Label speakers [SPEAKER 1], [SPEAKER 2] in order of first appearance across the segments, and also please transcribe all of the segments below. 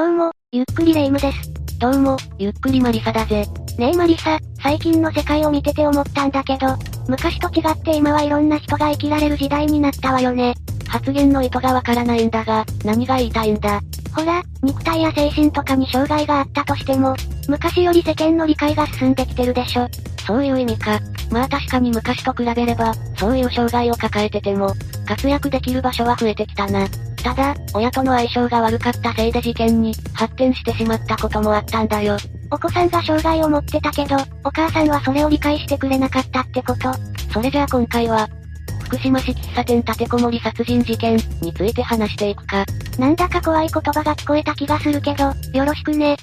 [SPEAKER 1] どうも、ゆっくりレ夢ムです。
[SPEAKER 2] どうも、ゆっくりマリサだぜ。
[SPEAKER 1] ねえマリサ、最近の世界を見てて思ったんだけど、昔と違って今はいろんな人が生きられる時代になったわよね。
[SPEAKER 2] 発言の意図がわからないんだが、何が言いたいんだ？
[SPEAKER 1] ほら、肉体や精神とかに障害があったとしても、昔より世間の理解が進んできてるでしょ。
[SPEAKER 2] そういう意味か。まあ確かに昔と比べれば、そういう障害を抱えてても、活躍できる場所は増えてきたな。ただ、親との相性が悪かったせいで事件に発展してしまったこともあったんだよ。
[SPEAKER 1] お子さんが障害を持ってたけど、お母さんはそれを理解してくれなかったってこと。
[SPEAKER 2] それじゃあ今回は、福島市喫茶店立てこもり殺人事件について話していくか。
[SPEAKER 1] なんだか怖い言葉が聞こえた気がするけど、よろしくね。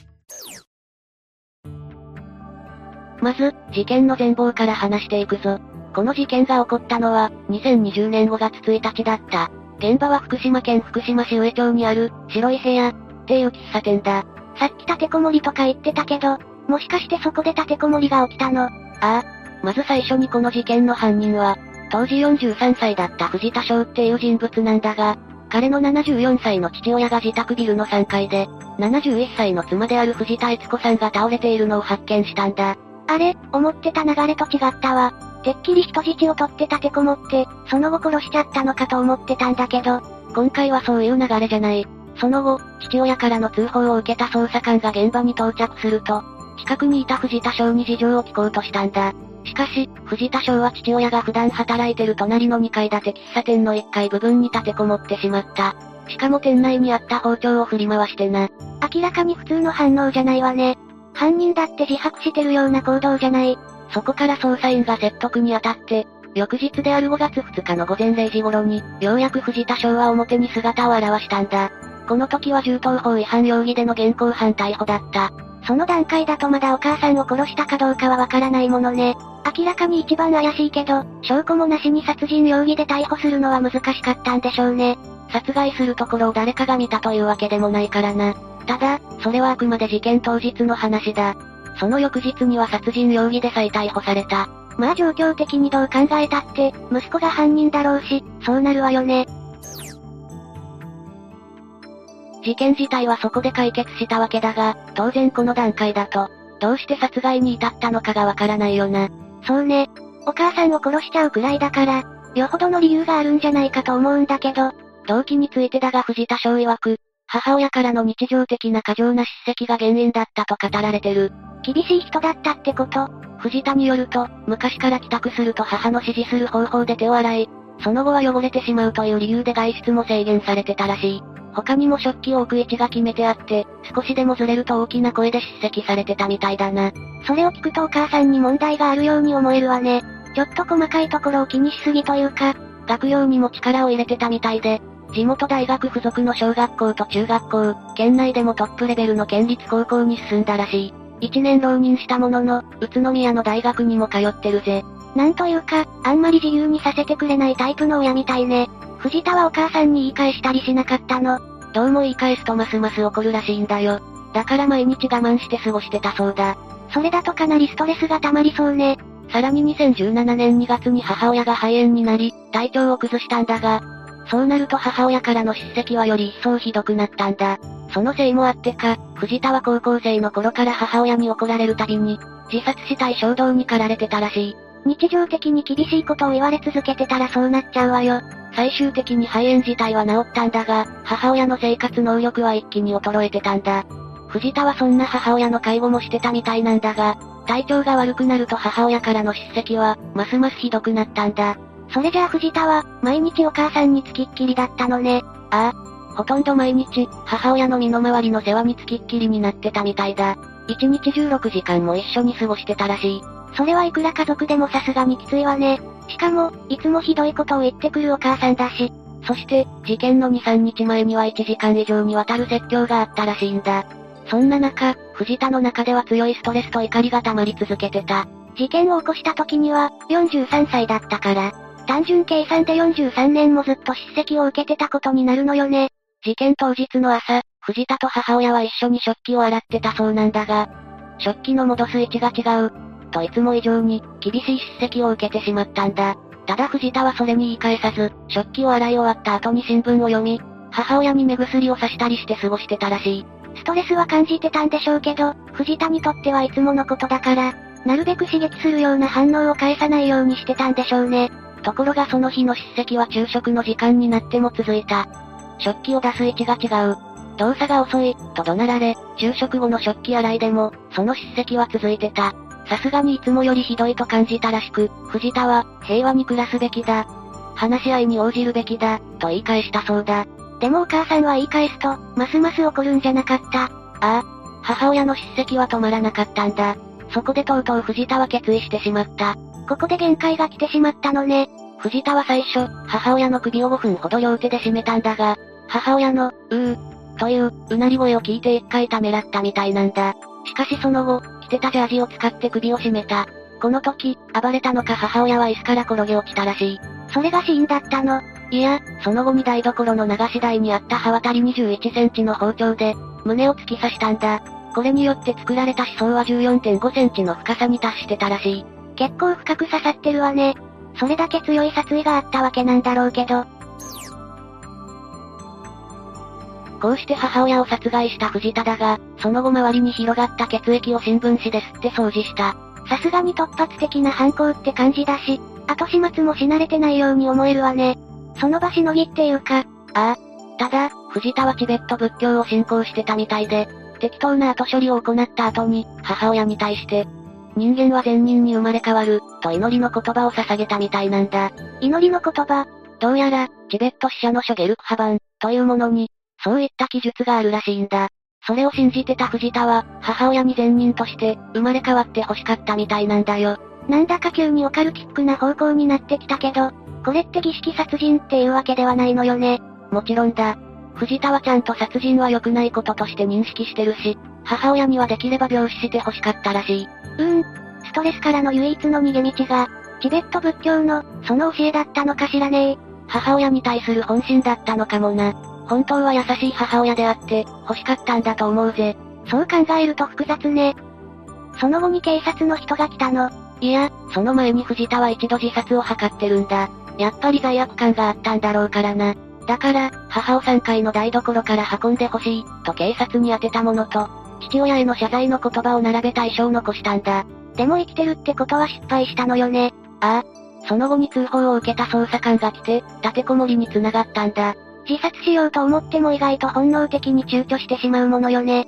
[SPEAKER 2] まず、事件の全貌から話していくぞ。この事件が起こったのは、2020年5月1日だった。現場は福島県福島市上町にある、白い部屋、っていう喫茶店だ。
[SPEAKER 1] さっき立てこもりとか言ってたけど、もしかしてそこで立てこもりが起きたの？
[SPEAKER 2] ああ。まず最初にこの事件の犯人は、当時43歳だった藤田翔っていう人物なんだが、彼の74歳の父親が自宅ビルの3階で、71歳の妻である藤田悦子さんが倒れているのを発見したんだ。
[SPEAKER 1] あれ、思ってた流れと違ったわ。てっきり人質を取って立てこもって、その後殺しちゃったのかと思ってたんだけど、
[SPEAKER 2] 今回はそういう流れじゃない。その後、父親からの通報を受けた捜査官が現場に到着すると、近くにいた藤田翔に事情を聞こうとしたんだ。しかし、藤田翔は父親が普段働いてる隣の2階建て喫茶店の1階部分に立てこもってしまった。しかも店内にあった包丁を振り回してな。
[SPEAKER 1] 明らかに普通の反応じゃないわね。犯人だって自白してるような行動じゃない。
[SPEAKER 2] そこから捜査員が説得に当たって、翌日である5月2日の午前0時頃に、ようやく藤田翔は表に姿を現したんだ。この時は銃刀法違反容疑での現行犯逮捕だった。
[SPEAKER 1] その段階だとまだお母さんを殺したかどうかはわからないものね。明らかに一番怪しいけど、証拠もなしに殺人容疑で逮捕するのは難しかったんでしょうね。
[SPEAKER 2] 殺害するところを誰かが見たというわけでもないからな。ただ、それはあくまで事件当日の話だ。その翌日には殺人容疑で再逮捕された。
[SPEAKER 1] まあ状況的にどう考えたって、息子が犯人だろうし、そうなるわよね。
[SPEAKER 2] 事件自体はそこで解決したわけだが、当然この段階だと、どうして殺害に至ったのかがわからないよな。
[SPEAKER 1] そうね。お母さんを殺しちゃうくらいだから、よほどの理由があるんじゃないかと思うんだけど、
[SPEAKER 2] 動機についてだが藤田翔曰く、母親からの日常的な過剰な叱責が原因だったと語られてる。
[SPEAKER 1] 厳しい人だったってこと
[SPEAKER 2] 藤田によると、昔から帰宅すると母の指示する方法で手を洗い、その後は汚れてしまうという理由で外出も制限されてたらしい。他にも食器を置く位置が決めてあって、少しでもずれると大きな声で叱責されてたみたいだな。
[SPEAKER 1] それを聞くとお母さんに問題があるように思えるわね。ちょっと細かいところを気にしすぎというか、
[SPEAKER 2] 学業にも力を入れてたみたいで、地元大学附属の小学校と中学校、県内でもトップレベルの県立高校に進んだらしい。一年浪人したものの、宇都宮の大学にも通ってるぜ。
[SPEAKER 1] なんというか、あんまり自由にさせてくれないタイプの親みたいね。藤田はお母さんに言い返したりしなかったの。
[SPEAKER 2] どうも言い返すとますます怒るらしいんだよ。だから毎日我慢して過ごしてたそうだ。
[SPEAKER 1] それだとかなりストレスが溜まりそうね。
[SPEAKER 2] さらに2017年2月に母親が肺炎になり、体調を崩したんだが、そうなると母親からの叱責はより一層ひどくなったんだ。そのせいもあってか、藤田は高校生の頃から母親に怒られるたびに、自殺したい衝動に駆られてたらしい。
[SPEAKER 1] 日常的に厳しいことを言われ続けてたらそうなっちゃうわよ。
[SPEAKER 2] 最終的に肺炎自体は治ったんだが、母親の生活能力は一気に衰えてたんだ。藤田はそんな母親の介護もしてたみたいなんだが、体調が悪くなると母親からの叱責は、ますますひどくなったんだ。
[SPEAKER 1] それじゃあ藤田は、毎日お母さんにつきっきりだったのね。
[SPEAKER 2] ああ。ほとんど毎日、母親の身の回りの世話につきっきりになってたみたいだ。一日16時間も一緒に過ごしてたらしい。
[SPEAKER 1] それはいくら家族でもさすがにきついわね。しかも、いつもひどいことを言ってくるお母さんだし。
[SPEAKER 2] そして、事件の2、3日前には1時間以上にわたる説教があったらしいんだ。そんな中、藤田の中では強いストレスと怒りが溜まり続けてた。
[SPEAKER 1] 事件を起こした時には、43歳だったから、単純計算で43年もずっと叱責を受けてたことになるのよね。
[SPEAKER 2] 事件当日の朝、藤田と母親は一緒に食器を洗ってたそうなんだが、食器の戻す位置が違う、といつも以上に、厳しい叱責を受けてしまったんだ。ただ藤田はそれに言い返さず、食器を洗い終わった後に新聞を読み、母親に目薬をさしたりして過ごしてたらしい。ス
[SPEAKER 1] トレスは感じてたんでしょうけど、藤田にとってはいつものことだから、なるべく刺激するような反応を返さないようにしてたんでしょうね。
[SPEAKER 2] ところがその日の叱責は昼食の時間になっても続いた。食器を出す位置が違う。動作が遅い、と怒鳴られ、昼食後の食器洗いでも、その叱責は続いてた。さすがにいつもよりひどいと感じたらしく、藤田は、平和に暮らすべきだ。話し合いに応じるべきだ、と言い返したそうだ。
[SPEAKER 1] でもお母さんは言い返すと、ますます怒るんじゃなかった。あ
[SPEAKER 2] あ、母親の叱責は止まらなかったんだ。そこでとうとう藤田は決意してしまった。
[SPEAKER 1] ここで限界が来てしまったのね。
[SPEAKER 2] 藤田は最初、母親の首を5分ほど両手で締めたんだが、母親の、うー、という、うなり声を聞いて一回ためらったみたいなんだ。しかしその後、着てたジャージを使って首を絞めた。この時、暴れたのか母親は椅子から転げ落ちたらしい。
[SPEAKER 1] それが死因だったの。
[SPEAKER 2] いや、その後に台所の流し台にあった刃渡り21センチの包丁で、胸を突き刺したんだ。これによって作られた思想は14.5センチの深さに達してたらしい。
[SPEAKER 1] 結構深く刺さってるわね。それだけ強い殺意があったわけなんだろうけど。
[SPEAKER 2] こうして母親を殺害した藤田だが、その後周りに広がった血液を新聞紙で吸って掃除した。
[SPEAKER 1] さすがに突発的な犯行って感じだし、後始末もし慣れてないように思えるわね。その場しのぎっていうか。
[SPEAKER 2] ああ。ただ、藤田はチベット仏教を信仰してたみたいで、適当な後処理を行った後に、母親に対して、人間は善人に生まれ変わる、と祈りの言葉を捧げたみたいなんだ。
[SPEAKER 1] 祈りの言葉
[SPEAKER 2] どうやら、チベット死者の書ゲルクハバン、というものに、そういった記述があるらしいんだ。それを信じてた藤田は、母親に善人として、生まれ変わって欲しかったみたいなんだよ。
[SPEAKER 1] なんだか急にオカルティックな方向になってきたけど、これって儀式殺人っていうわけではないのよね。
[SPEAKER 2] もちろんだ。藤田はちゃんと殺人は良くないこととして認識してるし、母親にはできれば病死して欲しかったらしい。
[SPEAKER 1] うーん。ストレスからの唯一の逃げ道が、チベット仏教の、その教えだったのかしらね
[SPEAKER 2] 母親に対する本心だったのかもな。本当は優しい母親であって、欲しかったんだと思うぜ。
[SPEAKER 1] そう考えると複雑ね。その後に警察の人が来たの。
[SPEAKER 2] いや、その前に藤田は一度自殺を図ってるんだ。やっぱり罪悪感があったんだろうからな。だから、母を3階の台所から運んでほしい、と警察に当てたものと、父親への謝罪の言葉を並べた遺書を残したんだ。
[SPEAKER 1] でも生きてるってことは失敗したのよね。
[SPEAKER 2] ああ。その後に通報を受けた捜査官が来て、立てこもりに繋がったんだ。
[SPEAKER 1] 自殺しようと思っても意外と本能的に躊躇してしまうものよね。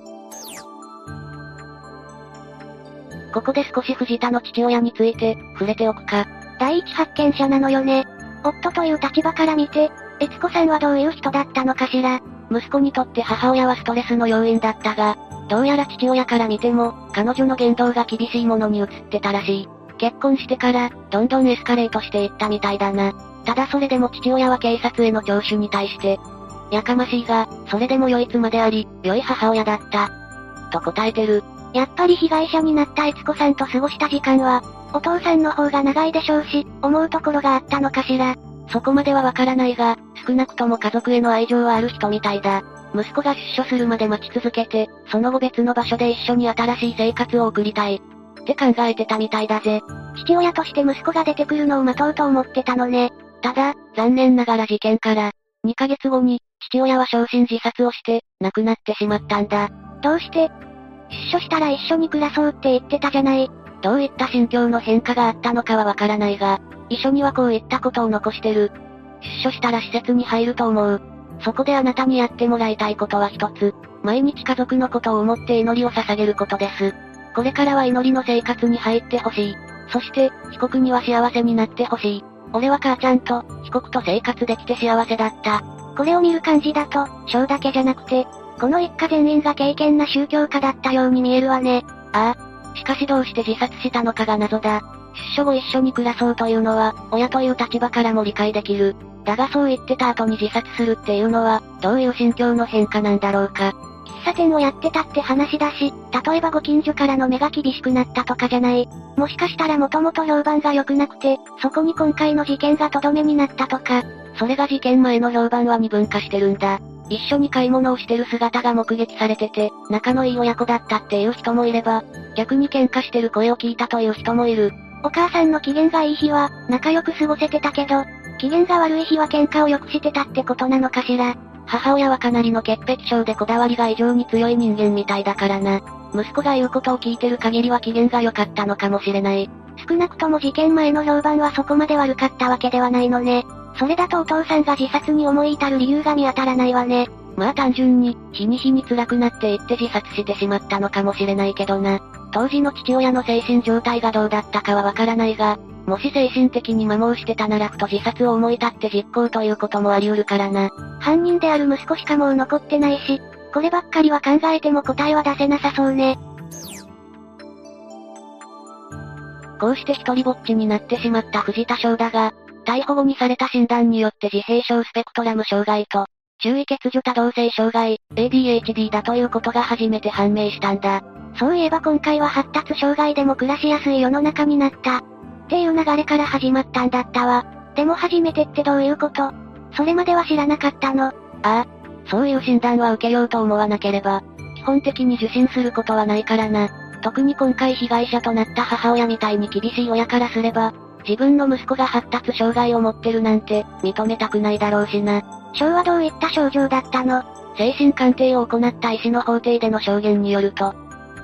[SPEAKER 2] ここで少し藤田の父親について、触れておくか。
[SPEAKER 1] 第一発見者なのよね。夫という立場から見て、悦子さんはどういう人だったのかしら。
[SPEAKER 2] 息子にとって母親はストレスの要因だったが、どうやら父親から見ても、彼女の言動が厳しいものに移ってたらしい。結婚してから、どんどんエスカレートしていったみたいだな。ただそれでも父親は警察への聴取に対して、やかましいが、それでも良い妻であり、良い母親だった。と答えてる。
[SPEAKER 1] やっぱり被害者になった悦子さんと過ごした時間は、お父さんの方が長いでしょうし、思うところがあったのかしら。
[SPEAKER 2] そこまではわからないが、少なくとも家族への愛情はある人みたいだ。息子が出所するまで待ち続けて、その後別の場所で一緒に新しい生活を送りたい。って考えてたみたいだぜ。
[SPEAKER 1] 父親として息子が出てくるのを待とうと思ってたのね。
[SPEAKER 2] ただ、残念ながら事件から、2ヶ月後に、父親は焼身自殺をして、亡くなってしまったんだ。
[SPEAKER 1] どうして？出所したら一緒に暮らそうって言ってたじゃない。
[SPEAKER 2] どういった心境の変化があったのかはわからないが、遺書にはこういったことを残してる。出所したら施設に入ると思う。そこであなたにやってもらいたいことは一つ。毎日家族のことを思って祈りを捧げることです。これからは祈りの生活に入ってほしい。そして、被告には幸せになってほしい。俺は母ちゃんと、被告と生活できて幸せだった。
[SPEAKER 1] これを見る感じだと、章だけじゃなくて、この一家全員が敬虔な宗教家だったように見えるわね。
[SPEAKER 2] ああ。しかしどうして自殺したのかが謎だ。出所後一緒に暮らそうというのは、親という立場からも理解できる。だがそう言ってた後に自殺するっていうのは、どういう心境の変化なんだろうか。
[SPEAKER 1] 喫茶店をやってたって話だし、例えばご近所からの目が厳しくなったとかじゃない。もしかしたらもともと評判が良くなくて、そこに今回の事件がとどめになったとか。
[SPEAKER 2] それが事件前の評判は二分化してるんだ。一緒に買い物をしてる姿が目撃されてて、仲のいい親子だったっていう人もいれば、逆に喧嘩してる声を聞いたという人もいる。
[SPEAKER 1] お母さんの機嫌がいい日は、仲良く過ごせてたけど、機嫌が悪い日は喧嘩をよくしてたってことなのかしら。
[SPEAKER 2] 母親はかなりの潔癖症でこだわりが異常に強い人間みたいだからな。息子が言うことを聞いてる限りは機嫌が良かったのかもしれない。
[SPEAKER 1] 少なくとも事件前の評判はそこまで悪かったわけではないのね。それだとお父さんが自殺に思い至る理由が見当たらないわね。
[SPEAKER 2] まあ単純に、日に日に辛くなっていって自殺してしまったのかもしれないけどな。当時の父親の精神状態がどうだったかはわからないが、もし精神的に摩耗してたならふと自殺を思い立って実行ということもあり得るからな。
[SPEAKER 1] 犯人である息子しかもう残ってないし、こればっかりは考えても答えは出せなさそうね。
[SPEAKER 2] こうして一人ぼっちになってしまった藤田翔だが、逮捕後にされた診断によって自閉症スペクトラム障害と、注意欠如多動性障害、ADHD だということが初めて判明したんだ。
[SPEAKER 1] そういえば今回は発達障害でも暮らしやすい世の中になった。っていう流れから始まったんだったわ。でも初めてってどういうこと？それまでは知らなかったの。あ
[SPEAKER 2] あ、そういう診断は受けようと思わなければ、基本的に受診することはないからな。特に今回被害者となった母親みたいに厳しい親からすれば、自分の息子が発達障害を持ってるなんて、認めたくないだろうしな。
[SPEAKER 1] 章はどういった症状だったの？
[SPEAKER 2] 精神鑑定を行った医師の法廷での証言によると、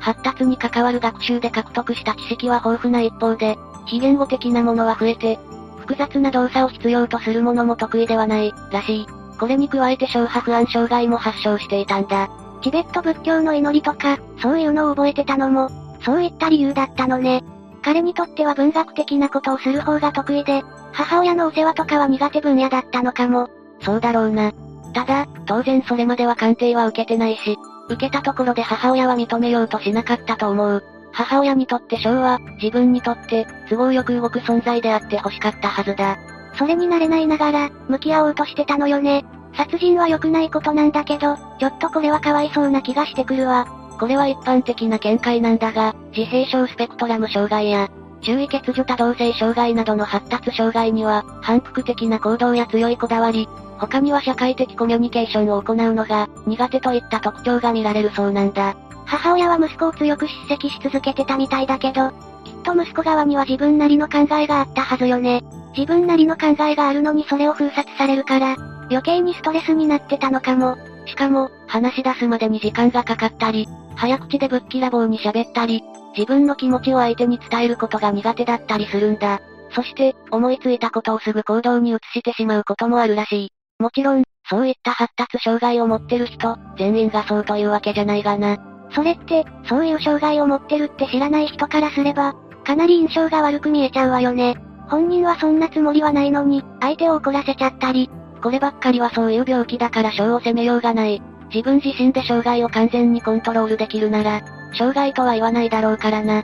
[SPEAKER 2] 発達に関わる学習で獲得した知識は豊富な一方で、非言語的なものは増えて、複雑な動作を必要とするものも得意ではない、らしい。これに加えて小波不安障害も発症していたんだ。
[SPEAKER 1] チベット仏教の祈りとか、そういうのを覚えてたのも、そういった理由だったのね。彼にとっては文学的なことをする方が得意で、母親のお世話とかは苦手分野だったのかも。
[SPEAKER 2] そうだろうな。ただ、当然それまでは鑑定は受けてないし、受けたところで母親は認めようとしなかったと思う。母親にとって翔は、自分にとって、都合よく動く存在であって欲しかったはずだ。
[SPEAKER 1] それになれないながら、向き合おうとしてたのよね。殺人は良くないことなんだけど、ちょっとこれはかわいそうな気がしてくるわ。
[SPEAKER 2] これは一般的な見解なんだが、自閉症スペクトラム障害や、注意欠如多動性障害などの発達障害には、反復的な行動や強いこだわり、他には社会的コミュニケーションを行うのが、苦手といった特徴が見られるそうなんだ。
[SPEAKER 1] 母親は息子を強く叱責し続けてたみたいだけど、きっと息子側には自分なりの考えがあったはずよね。自分なりの考えがあるのにそれを封殺されるから、余計にストレスになってたのかも。
[SPEAKER 2] しかも、話し出すまでに時間がかかったり、早口でぶっきらぼうに喋ったり、自分の気持ちを相手に伝えることが苦手だったりするんだ。そして、思いついたことをすぐ行動に移してしまうこともあるらしい。もちろん、そういった発達障害を持ってる人、全員がそうというわけじゃないがな。
[SPEAKER 1] それって、そういう障害を持ってるって知らない人からすれば、かなり印象が悪く見えちゃうわよね。本人はそんなつもりはないのに、相手を怒らせちゃったり。
[SPEAKER 2] こればっかりはそういう病気だから症を責めようがない。自分自身で障害を完全にコントロールできるなら、障害とは言わないだろうからな。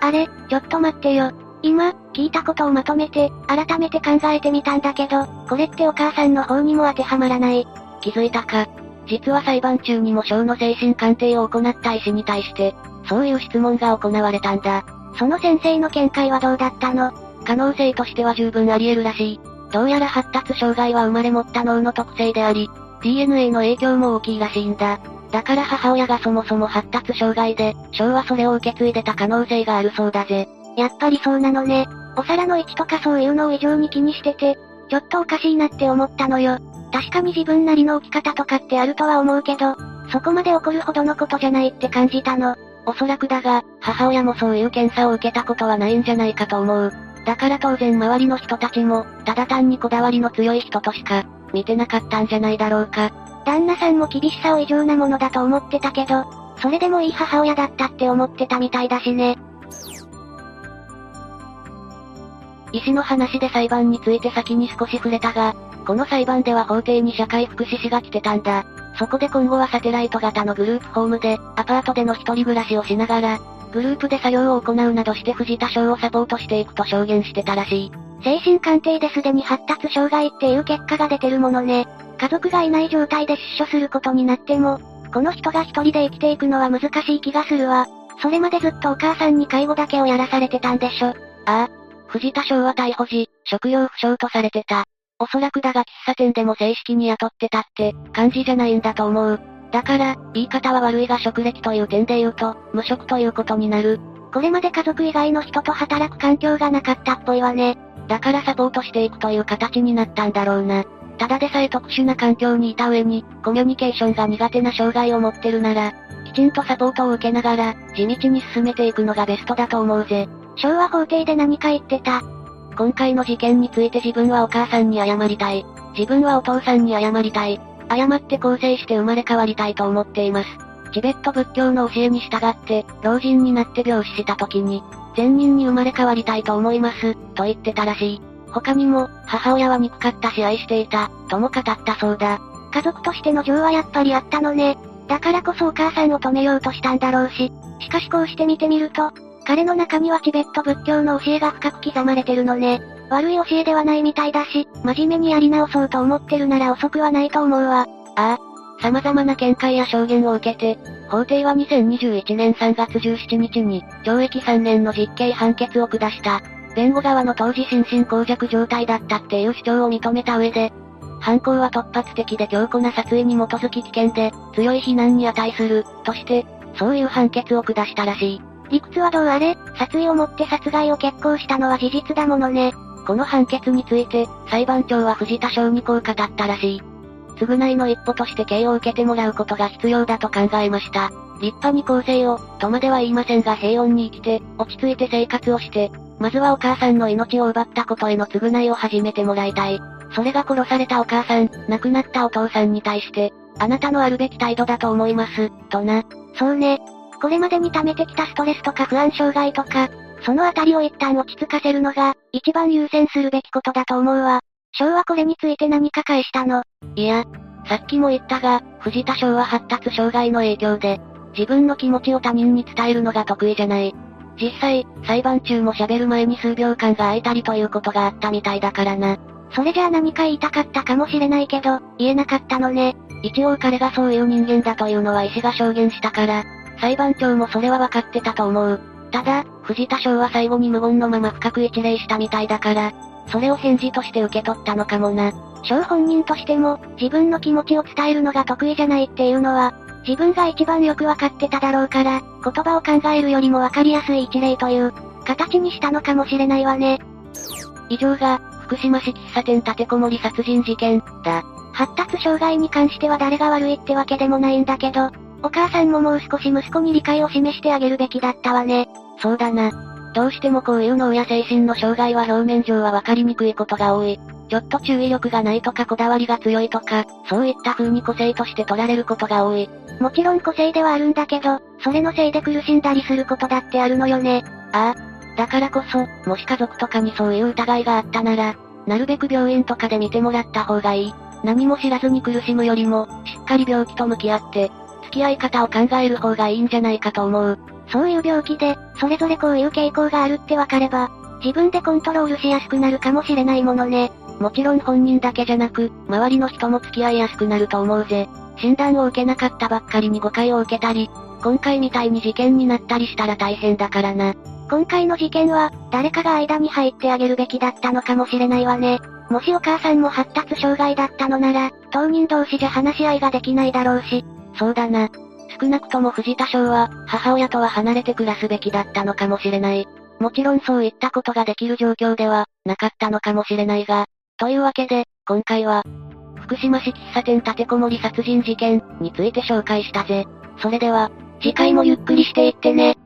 [SPEAKER 1] あれ、ちょっと待ってよ。今、聞いたことをまとめて、改めて考えてみたんだけど、これってお母さんの方にも当てはまらない。
[SPEAKER 2] 気づいたか。実は裁判中にも小の精神鑑定を行った医師に対して、そういう質問が行われたんだ。
[SPEAKER 1] その先生の見解はどうだったの？
[SPEAKER 2] 可能性としては十分あり得るらしい。どうやら発達障害は生まれ持った脳の特性であり、DNA の影響も大きいらしいんだ。だから母親がそもそも発達障害で、小はそれを受け継いでた可能性があるそうだぜ。
[SPEAKER 1] やっぱりそうなのね。お皿の位置とかそういうのを異常に気にしてて、ちょっとおかしいなって思ったのよ。確かに自分なりの置き方とかってあるとは思うけど、そこまで怒るほどのことじゃないって感じたの。
[SPEAKER 2] おそらくだが、母親もそういう検査を受けたことはないんじゃないかと思う。だから当然周りの人たちも、ただ単にこだわりの強い人としか、見てなかったんじゃないだろうか。
[SPEAKER 1] 旦那さんも厳しさを異常なものだと思ってたけど、それでもいい母親だったって思ってたみたいだしね。
[SPEAKER 2] 医師の話で裁判について先に少し触れたが、この裁判では法廷に社会福祉士が来てたんだ。そこで今後はサテライト型のグループホームで、アパートでの一人暮らしをしながら、グループで作業を行うなどして藤田翔をサポートしていくと証言してたらしい。
[SPEAKER 1] 精神鑑定ですでに発達障害っていう結果が出てるものね。家族がいない状態で出所することになっても、この人が一人で生きていくのは難しい気がするわ。それまでずっとお母さんに介護だけをやらされてたんでしょ。あ
[SPEAKER 2] あ。藤田翔は逮捕時、職業不詳とされてた。おそらくだが喫茶店でも正式に雇ってたって、感じじゃないんだと思う。だから、言い方は悪いが職歴という点で言うと、無職ということになる。
[SPEAKER 1] これまで家族以外の人と働く環境がなかったっぽいわね。
[SPEAKER 2] だからサポートしていくという形になったんだろうな。ただでさえ特殊な環境にいた上に、コミュニケーションが苦手な障害を持ってるなら、きちんとサポートを受けながら、地道に進めていくのがベストだと思うぜ。
[SPEAKER 1] 昭和法廷で何か言ってた？
[SPEAKER 2] 今回の事件について自分はお母さんに謝りたい。自分はお父さんに謝りたい。謝って更生して生まれ変わりたいと思っています。チベット仏教の教えに従って、老人になって病死した時に、善人に生まれ変わりたいと思います、と言ってたらしい。他にも、母親は憎かったし愛していた、とも語ったそうだ。
[SPEAKER 1] 家族としての情はやっぱりあったのね。だからこそお母さんを止めようとしたんだろうし。しかしこうして見てみると、彼の中にはチベット仏教の教えが深く刻まれてるのね。悪い教えではないみたいだし、真面目にやり直そうと思ってるなら遅くはないと思うわ。
[SPEAKER 2] ああ。様々な見解や証言を受けて、法廷は2021年3月17日に、懲役3年の実刑判決を下した。弁護側の当時心神耗弱状態だったっていう主張を認めた上で、犯行は突発的で強固な殺意に基づき危険で、強い非難に値する、として、そういう判決を下したらしい。
[SPEAKER 1] 理屈はどうあれ、殺意を持って殺害を決行したのは事実だものね。
[SPEAKER 2] この判決について、裁判長は藤田翔にこう語ったらしい。償いの一歩として刑を受けてもらうことが必要だと考えました。立派に更生を、とまでは言いませんが平穏に生きて、落ち着いて生活をして、まずはお母さんの命を奪ったことへの償いを始めてもらいたい。それが殺されたお母さん、亡くなったお父さんに対して、あなたのあるべき態度だと思います、とな。
[SPEAKER 1] そうね。これまでに溜めてきたストレスとか不安障害とか、そのあたりを一旦落ち着かせるのが、一番優先するべきことだと思うわ。翔はこれについて何か返したの？
[SPEAKER 2] いや、さっきも言ったが、藤田翔は発達障害の影響で、自分の気持ちを他人に伝えるのが得意じゃない。実際、裁判中も喋る前に数秒間が空いたりということがあったみたいだからな。
[SPEAKER 1] それじゃあ何か言いたかったかもしれないけど、言えなかったのね。
[SPEAKER 2] 一応彼がそういう人間だというのは医師が証言したから、裁判長もそれは分かってたと思う。ただ、藤田翔は最後に無言のまま深く一礼したみたいだから、それを返事として受け取ったのかもな。
[SPEAKER 1] 翔本人としても、自分の気持ちを伝えるのが得意じゃないっていうのは、自分が一番よくわかってただろうから、言葉を考えるよりもわかりやすい一例という、形にしたのかもしれないわね。
[SPEAKER 2] 以上が、福島市喫茶店立てこもり殺人事件、だ。
[SPEAKER 1] 発達障害に関しては誰が悪いってわけでもないんだけど、お母さんももう少し息子に理解を示してあげるべきだったわね。
[SPEAKER 2] そうだな。どうしてもこういう脳や精神の障害は表面上はわかりにくいことが多い。ちょっと注意力がないとかこだわりが強いとか、そういった風に個性として取られることが多い。
[SPEAKER 1] もちろん個性ではあるんだけど、それのせいで苦しんだりすることだってあるのよね。
[SPEAKER 2] ああ。だからこそ、もし家族とかにそういう疑いがあったなら、なるべく病院とかで見てもらった方がいい。何も知らずに苦しむよりも、しっかり病気と向き合って、付き合い方を考える方がいいんじゃないかと思う。
[SPEAKER 1] そういう病気で、それぞれこういう傾向があるってわかれば、自分でコントロールしやすくなるかもしれないものね。
[SPEAKER 2] もちろん本人だけじゃなく、周りの人も付き合いやすくなると思うぜ。診断を受けなかったばっかりに誤解を受けたり、今回みたいに事件になったりしたら大変だからな。
[SPEAKER 1] 今回の事件は、誰かが間に入ってあげるべきだったのかもしれないわね。もしお母さんも発達障害だったのなら、当人同士じゃ話し合いができないだろうし。
[SPEAKER 2] そうだな。少なくとも藤田翔は、母親とは離れて暮らすべきだったのかもしれない。もちろんそういったことができる状況では、なかったのかもしれないが、というわけで、今回は、福島市喫茶店立てこもり殺人事件について紹介したぜ。それでは、次回もゆっくりしていってね。